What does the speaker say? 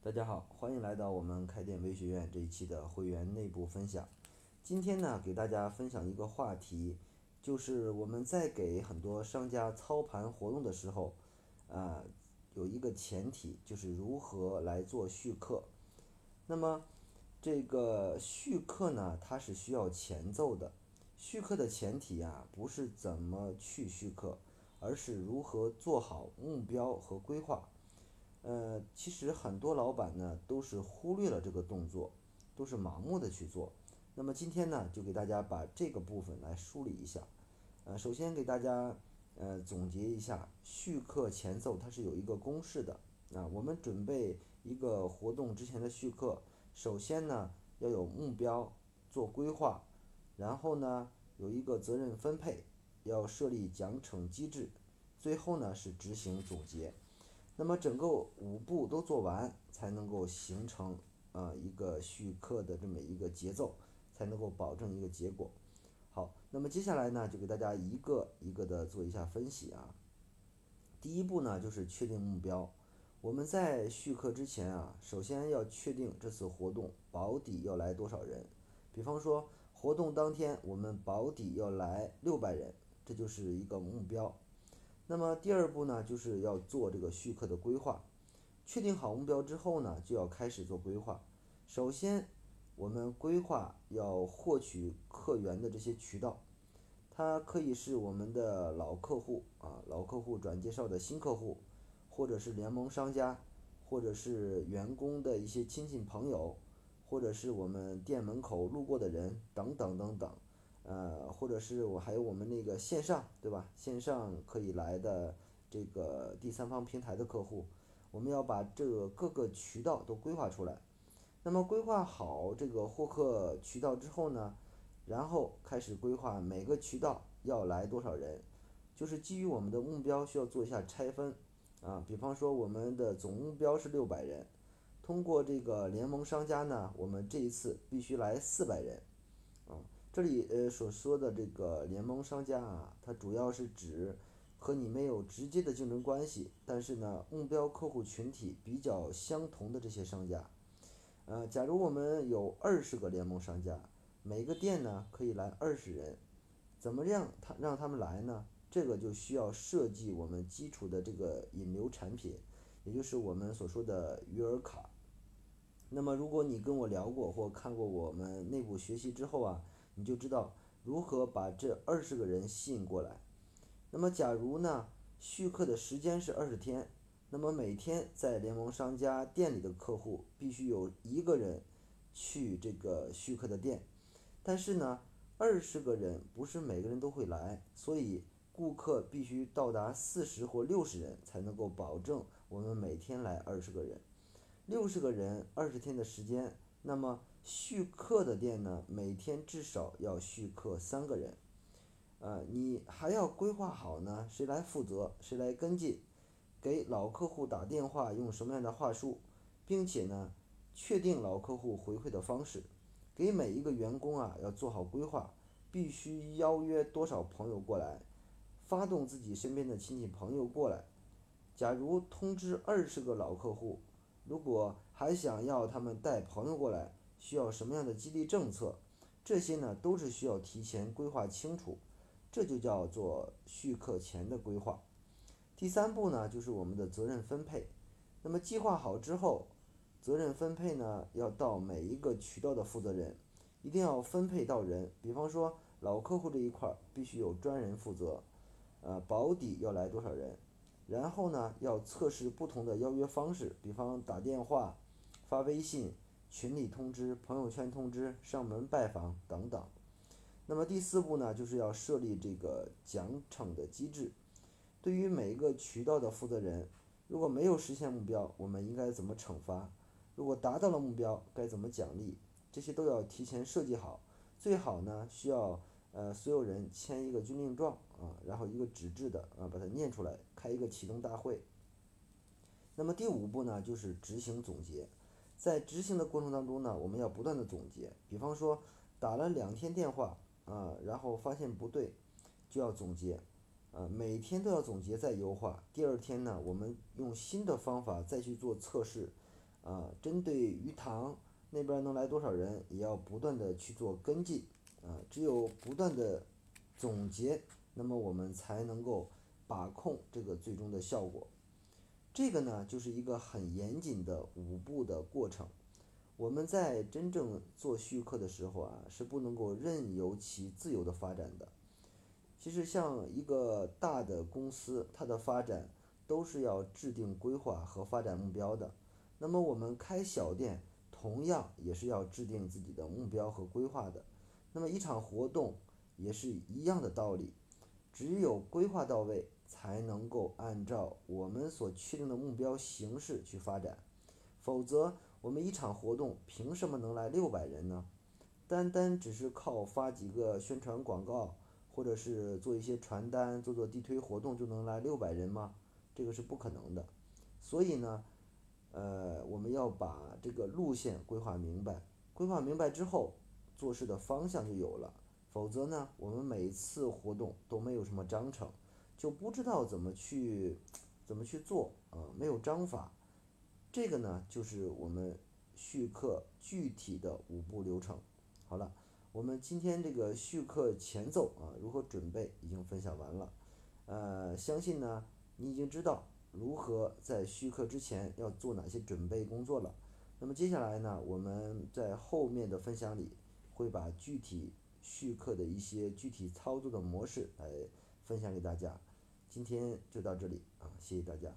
大家好，欢迎来到我们开店微学院这一期的会员内部分享。今天呢，给大家分享一个话题，就是我们在给很多商家操盘活动的时候，啊，有一个前提就是如何来做续客。那么，这个续客呢，它是需要前奏的。续客的前提啊，不是怎么去续客，而是如何做好目标和规划。呃，其实很多老板呢都是忽略了这个动作，都是盲目的去做。那么今天呢，就给大家把这个部分来梳理一下。呃，首先给大家呃总结一下，续课前奏它是有一个公式的。啊，我们准备一个活动之前的续课，首先呢要有目标，做规划，然后呢有一个责任分配，要设立奖惩机制，最后呢是执行总结。那么整个五步都做完，才能够形成啊一个续课的这么一个节奏，才能够保证一个结果。好，那么接下来呢，就给大家一个一个的做一下分析啊。第一步呢，就是确定目标。我们在续课之前啊，首先要确定这次活动保底要来多少人。比方说，活动当天我们保底要来六百人，这就是一个目标。那么第二步呢，就是要做这个续客的规划。确定好目标之后呢，就要开始做规划。首先，我们规划要获取客源的这些渠道，它可以是我们的老客户啊，老客户转介绍的新客户，或者是联盟商家，或者是员工的一些亲戚朋友，或者是我们店门口路过的人等等等等。呃，或者是我还有我们那个线上，对吧？线上可以来的这个第三方平台的客户，我们要把这个各个渠道都规划出来。那么规划好这个获客渠道之后呢，然后开始规划每个渠道要来多少人，就是基于我们的目标需要做一下拆分啊。比方说我们的总目标是六百人，通过这个联盟商家呢，我们这一次必须来四百人。这里呃所说的这个联盟商家啊，它主要是指和你没有直接的竞争关系，但是呢目标客户群体比较相同的这些商家。呃，假如我们有二十个联盟商家，每个店呢可以来二十人，怎么样他让他们来呢？这个就需要设计我们基础的这个引流产品，也就是我们所说的鱼饵卡。那么如果你跟我聊过或看过我们内部学习之后啊。你就知道如何把这二十个人吸引过来。那么，假如呢续客的时间是二十天，那么每天在联盟商家店里的客户必须有一个人去这个续客的店。但是呢，二十个人不是每个人都会来，所以顾客必须到达四十或六十人才能够保证我们每天来二十个人。六十个人二十天的时间，那么。续客的店呢，每天至少要续客三个人，呃，你还要规划好呢，谁来负责，谁来跟进，给老客户打电话用什么样的话术，并且呢，确定老客户回馈的方式，给每一个员工啊要做好规划，必须邀约多少朋友过来，发动自己身边的亲戚朋友过来。假如通知二十个老客户，如果还想要他们带朋友过来。需要什么样的激励政策？这些呢都是需要提前规划清楚，这就叫做续客前的规划。第三步呢就是我们的责任分配。那么计划好之后，责任分配呢要到每一个渠道的负责人，一定要分配到人。比方说老客户这一块必须有专人负责，呃保底要来多少人，然后呢要测试不同的邀约方式，比方打电话、发微信。群里通知、朋友圈通知、上门拜访等等。那么第四步呢，就是要设立这个奖惩的机制。对于每一个渠道的负责人，如果没有实现目标，我们应该怎么惩罚？如果达到了目标，该怎么奖励？这些都要提前设计好。最好呢，需要呃所有人签一个军令状啊，然后一个纸质的啊，把它念出来，开一个启动大会。那么第五步呢，就是执行总结。在执行的过程当中呢，我们要不断的总结。比方说，打了两天电话啊，然后发现不对，就要总结，啊，每天都要总结再优化。第二天呢，我们用新的方法再去做测试，啊，针对鱼塘那边能来多少人，也要不断的去做跟进，啊，只有不断的总结，那么我们才能够把控这个最终的效果。这个呢，就是一个很严谨的五步的过程。我们在真正做续客的时候啊，是不能够任由其自由的发展的。其实，像一个大的公司，它的发展都是要制定规划和发展目标的。那么，我们开小店，同样也是要制定自己的目标和规划的。那么，一场活动也是一样的道理，只有规划到位，才能够按照我们所确定的目标形式去发展。否则，我们一场活动凭什么能来六百人呢？单单只是靠发几个宣传广告，或者是做一些传单、做做地推活动就能来六百人吗？这个是不可能的。所以呢，呃，我们要把这个路线规划明白，规划明白之后，做事的方向就有了。否则呢，我们每次活动都没有什么章程，就不知道怎么去怎么去做啊，没有章法。这个呢，就是我们续课具体的五步流程。好了，我们今天这个续课前奏啊，如何准备已经分享完了。呃，相信呢，你已经知道如何在续课之前要做哪些准备工作了。那么接下来呢，我们在后面的分享里会把具体续课的一些具体操作的模式来分享给大家。今天就到这里啊，谢谢大家。